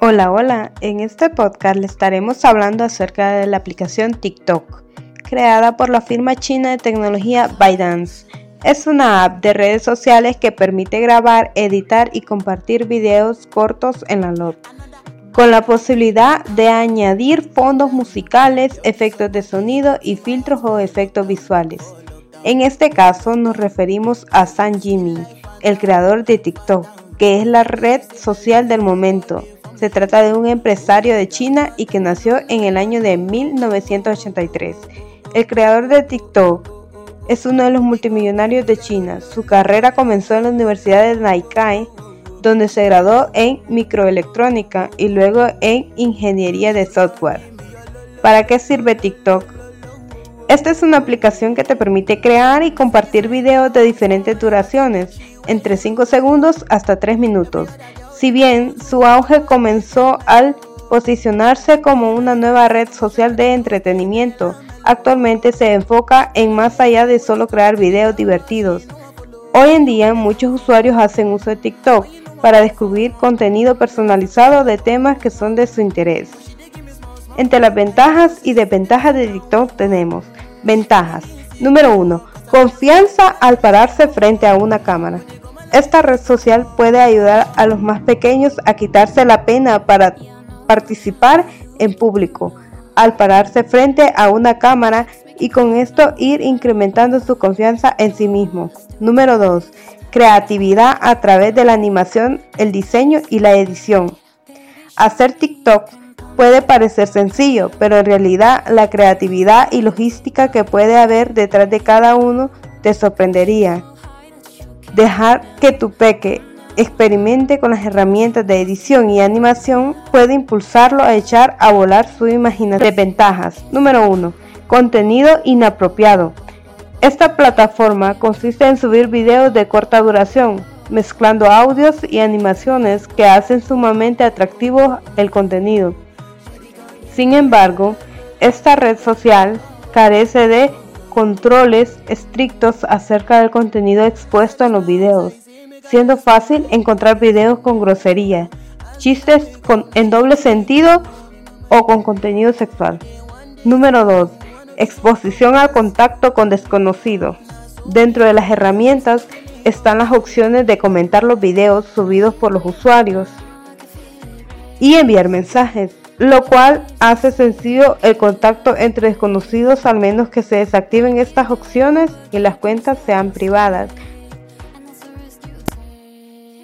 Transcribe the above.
Hola, hola. En este podcast le estaremos hablando acerca de la aplicación TikTok, creada por la firma china de tecnología ByteDance. Es una app de redes sociales que permite grabar, editar y compartir videos cortos en la nube, con la posibilidad de añadir fondos musicales, efectos de sonido y filtros o efectos visuales. En este caso nos referimos a San Jimmy, el creador de TikTok, que es la red social del momento se trata de un empresario de China y que nació en el año de 1983. El creador de TikTok es uno de los multimillonarios de China. Su carrera comenzó en la Universidad de Naikai, donde se graduó en microelectrónica y luego en ingeniería de software. ¿Para qué sirve TikTok? Esta es una aplicación que te permite crear y compartir videos de diferentes duraciones, entre 5 segundos hasta 3 minutos, si bien su auge comenzó al posicionarse como una nueva red social de entretenimiento, actualmente se enfoca en más allá de solo crear videos divertidos. Hoy en día muchos usuarios hacen uso de TikTok para descubrir contenido personalizado de temas que son de su interés. Entre las ventajas y desventajas de TikTok tenemos ventajas. Número 1. Confianza al pararse frente a una cámara. Esta red social puede ayudar a los más pequeños a quitarse la pena para participar en público, al pararse frente a una cámara y con esto ir incrementando su confianza en sí mismo. Número 2. Creatividad a través de la animación, el diseño y la edición. Hacer TikTok puede parecer sencillo, pero en realidad la creatividad y logística que puede haber detrás de cada uno te sorprendería. Dejar que tu peque experimente con las herramientas de edición y animación puede impulsarlo a echar a volar su imaginación. Desventajas. Número 1. Contenido inapropiado. Esta plataforma consiste en subir videos de corta duración, mezclando audios y animaciones que hacen sumamente atractivo el contenido. Sin embargo, esta red social carece de controles estrictos acerca del contenido expuesto en los videos, siendo fácil encontrar videos con grosería, chistes en doble sentido o con contenido sexual. Número 2. Exposición al contacto con desconocidos. Dentro de las herramientas están las opciones de comentar los videos subidos por los usuarios y enviar mensajes lo cual hace sencillo el contacto entre desconocidos al menos que se desactiven estas opciones y las cuentas sean privadas.